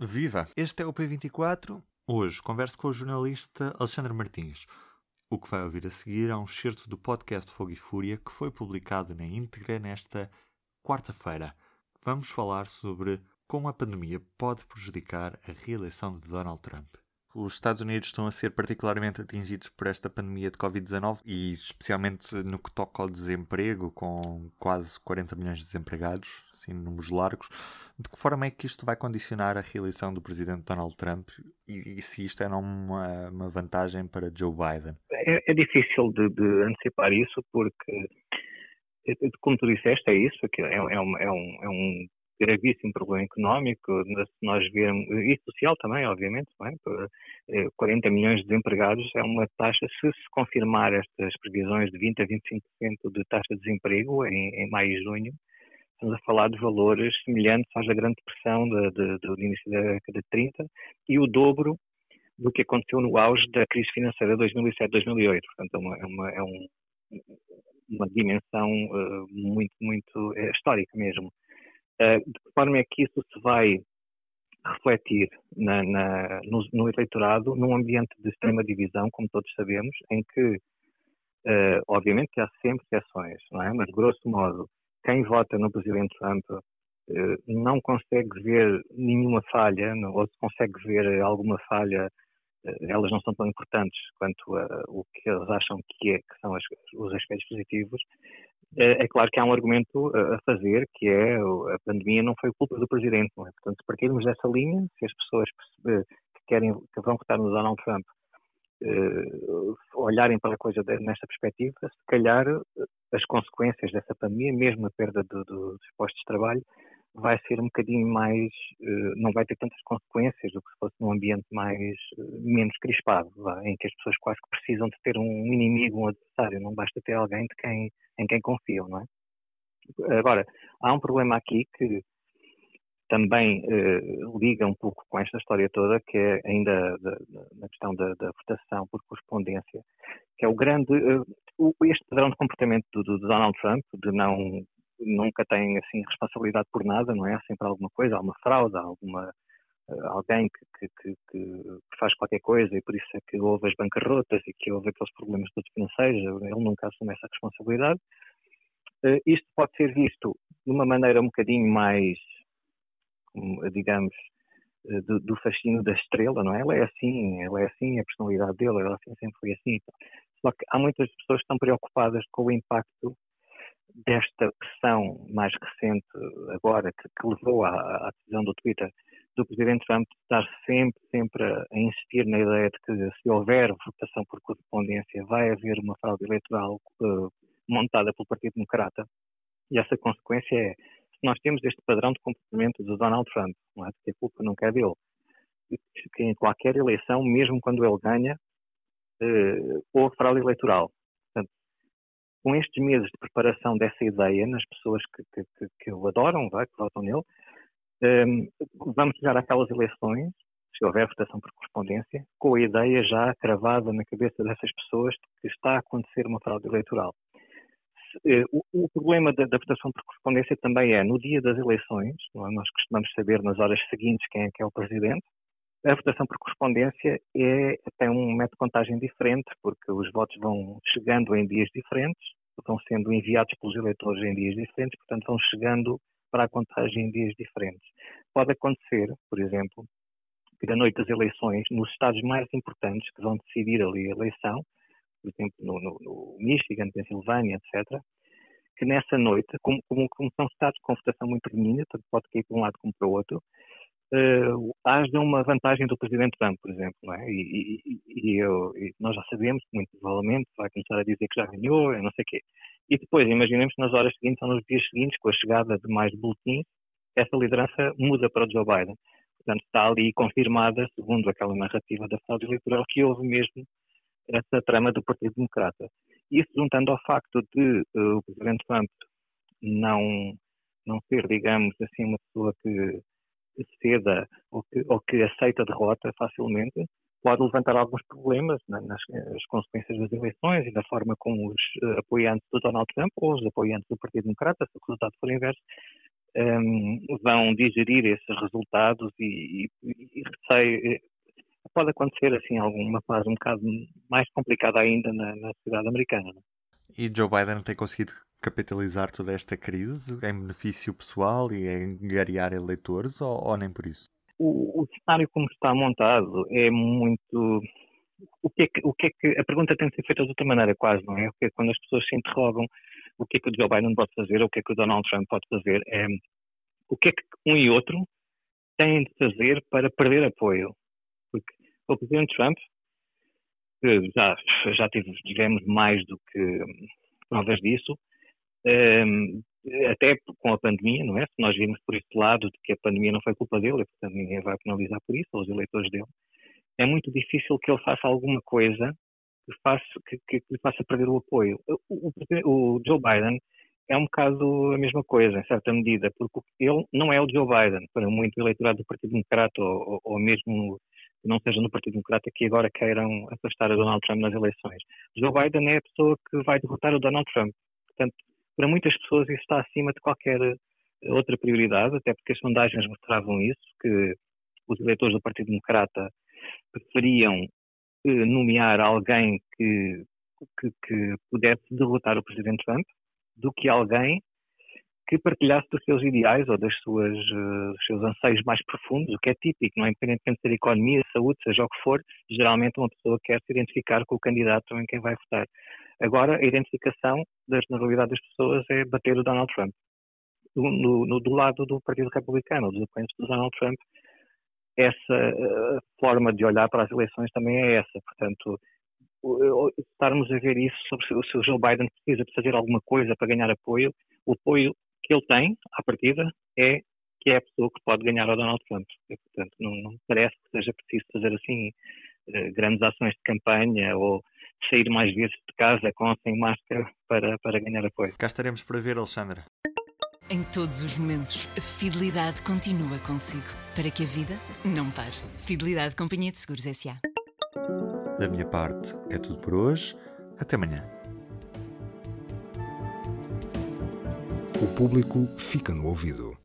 Viva! Este é o P24. Hoje converso com o jornalista Alexandre Martins. O que vai ouvir a seguir é um excerto do podcast Fogo e Fúria que foi publicado na íntegra nesta quarta-feira. Vamos falar sobre como a pandemia pode prejudicar a reeleição de Donald Trump os Estados Unidos estão a ser particularmente atingidos por esta pandemia de Covid-19 e especialmente no que toca ao desemprego, com quase 40 milhões de desempregados, assim, números largos. De que forma é que isto vai condicionar a reeleição do presidente Donald Trump e, e se isto é uma, uma vantagem para Joe Biden? É, é difícil de, de, antecipar isso porque, como tu disseste, é isso, é, é, um, é, um, é um gravíssimo problema económico, se nós virmos, e social também, obviamente, é? 40 eh, milhões de desempregados é uma taxa, se se confirmar estas previsões de 20 a 25% de taxa de desemprego em, em, maio e junho, estamos a falar de valores semelhantes às da Grande Depressão de, de, do início da década de 30 e o dobro do que aconteceu no auge da crise financeira de 2007-2008. Portanto, é uma, é uma, é um, uma dimensão uh, muito, muito é, histórica mesmo. Eh, de que forma é que isso se vai refletir na, na, no, no, eleitorado num ambiente de extrema divisão, como todos sabemos, em que, uh, obviamente, há sempre exceções, não é? Mas, grosso modo, quem vota no presidente Trump uh, não consegue ver nenhuma falha, não, ou se consegue ver alguma falha, uh, elas não são tão importantes quanto o que eles acham que, é, que são as, os aspectos positivos, é, é claro que há um argumento a fazer, que é a pandemia não foi culpa do presidente, é? Portanto, se partirmos dessa linha, se as pessoas que querem, que vão votar no Donald Trump uh, olharem para a coisa nesta perspectiva, se calhar as consequências dessa pandemia, mesmo a perda do, do, dos postos de trabalho, vai ser um bocadinho mais, uh, não vai ter tantas consequências do que se fosse num ambiente mais, uh, menos crispado, em que as pessoas quase que precisam de ter um inimigo, um adversário, não basta ter alguém de quem em quem confiam, não é? Agora, há um problema aqui que também eh, liga um pouco com esta história toda, que é ainda na questão da, da, votação por correspondência, que é o grande, eh, o, este padrão de comportamento do, do, Donald Trump, de não, nunca tem assim responsabilidade por nada, não é? Há sempre alguma coisa, há uma fraude, há alguma, alguém que, que, que, faz qualquer coisa e por isso é que houve as bancarrotas e que houve aqueles problemas todos financeiros, ele nunca assume essa responsabilidade. Uh, isto pode ser visto de uma maneira um bocadinho mais, digamos, uh, do, do, fascínio da estrela, não é? Ela é assim, ela é assim, a personalidade dele, ela assim, sempre foi assim. Só que há muitas pessoas que estão preocupadas com o impacto desta pressão mais recente agora que, que levou à, à, decisão do Twitter do Presidente Trump estar sempre, sempre a insistir na ideia de que se houver votação por correspondência vai haver uma fraude eleitoral uh, montada pelo Partido Democrata. E essa consequência é, se nós temos este padrão de comportamento do Donald Trump, não é? que a culpa não é dele, que em qualquer eleição, mesmo quando ele ganha, uh, houve fraude eleitoral. Com estes meses de preparação dessa ideia nas pessoas que, que, que, o adoram, vai, que votam nele, um, vamos chegar àquelas eleições, se houver votação por correspondência, com a ideia já cravada na cabeça dessas pessoas de que está a acontecer uma fraude eleitoral. Eh, o, o problema da, da, votação por correspondência também é, no dia das eleições, é? nós costumamos saber nas horas seguintes quem é que é o presidente, a votação por correspondência é, tem um método de contagem diferente, porque os votos vão chegando em dias diferentes, vão sendo enviados pelos eleitores em dias diferentes, portanto vão chegando para a contagem em dias diferentes. Pode acontecer, por exemplo, que na noite das eleições, nos estados mais importantes que vão decidir ali a eleição, por exemplo, no, no, no Michigan, Pensilvânia, etc., que nessa noite, como, como, como, são estados com votação muito pequenina, tanto pode cair para um lado como para o outro, uh, haja uma vantagem do Presidente Trump, por exemplo, é? E, e, e, eu, e, nós já sabemos, muito provavelmente, vai começar a dizer que já ganhou, não sei o quê. E depois, imaginemos que nas horas seguintes ou nos dias seguintes, com a chegada de mais boletins, essa liderança muda para o Joe Biden. Portanto, está ali confirmada, segundo aquela narrativa da fraude eleitoral, que houve mesmo essa trama do Partido Democrata. Isso juntando ao facto de uh, o Presidente Trump não, não ser, digamos assim, uma pessoa que ceda ou que, ou que aceita a derrota facilmente, pode levantar alguns problemas nas, nas consequências das eleições e da forma como os uh, apoiantes do Donald Trump ou os apoiantes do Partido Democrata, se o resultado for inverso, um, vão digerir esses resultados e, e, e eh, pode acontecer assim alguma fase um bocado mais complicada ainda na, na sociedade americana. É? E Joe Biden tem conseguido capitalizar toda esta crise em benefício pessoal e em garear eleitores ou, ou nem por isso? O, o, cenário como está montado é muito o que, é que, o que é que a pergunta tem de ser feita de outra maneira quase não é? Porque quando as pessoas se interrogam o que é que o Joe Biden pode fazer ou o que é que o Donald Trump pode fazer é o que é que um e outro têm de fazer para perder apoio porque o presidente Trump já já tivemos mais do que provas disso um, até com a pandemia, não é? Se nós vimos por este lado de que a pandemia não foi culpa dele, portanto ninguém vai penalizar por isso, os eleitores dele, é muito difícil que ele faça alguma coisa que, faça, que, que, que faça perder o apoio. O, o, o, Joe Biden é um bocado a mesma coisa, em certa medida, porque ele não é o Joe Biden, para muito eleitorado do Partido Democrata ou, ou, ou mesmo que não seja no Partido Democrata que agora queiram afastar a Donald Trump nas eleições. Joe Biden é a pessoa que vai derrotar o Donald Trump. Portanto, para muitas pessoas isso está acima de qualquer eh, outra prioridade, até porque as sondagens mostravam isso, que os eleitores do Partido Democrata preferiam eh, nomear alguém que, que, que, pudesse derrotar o Presidente Trump do que alguém que partilhasse dos seus ideais ou das suas, uh, dos seus anseios mais profundos, o que é típico, não é? independentemente de ser economia, saúde, seja o que for, geralmente uma pessoa quer se identificar com o candidato em quem vai votar. Agora, a identificação da generalidade das pessoas é bater o Donald Trump. No, no, do lado do Partido Republicano, dos apoiantes do Donald Trump, essa forma de olhar para as eleições também é essa. Portanto, estarmos a ver isso sobre se o Joe Biden precisa de fazer alguma coisa para ganhar apoio, o apoio que ele tem, à partida, é que é a pessoa que pode ganhar ao Donald Trump. E, portanto, não, não parece que seja preciso fazer assim uh, grandes ações de campanha ou sair mais vezes de casa com ou sem máscara para, para ganhar apoio. Cá estaremos para ver, Alexandra. Em todos os momentos, a fidelidade continua consigo, para que a vida não pare. Fidelidade Companhia de Seguros S.A. Da minha parte, é tudo por hoje. Até amanhã. O público fica no ouvido.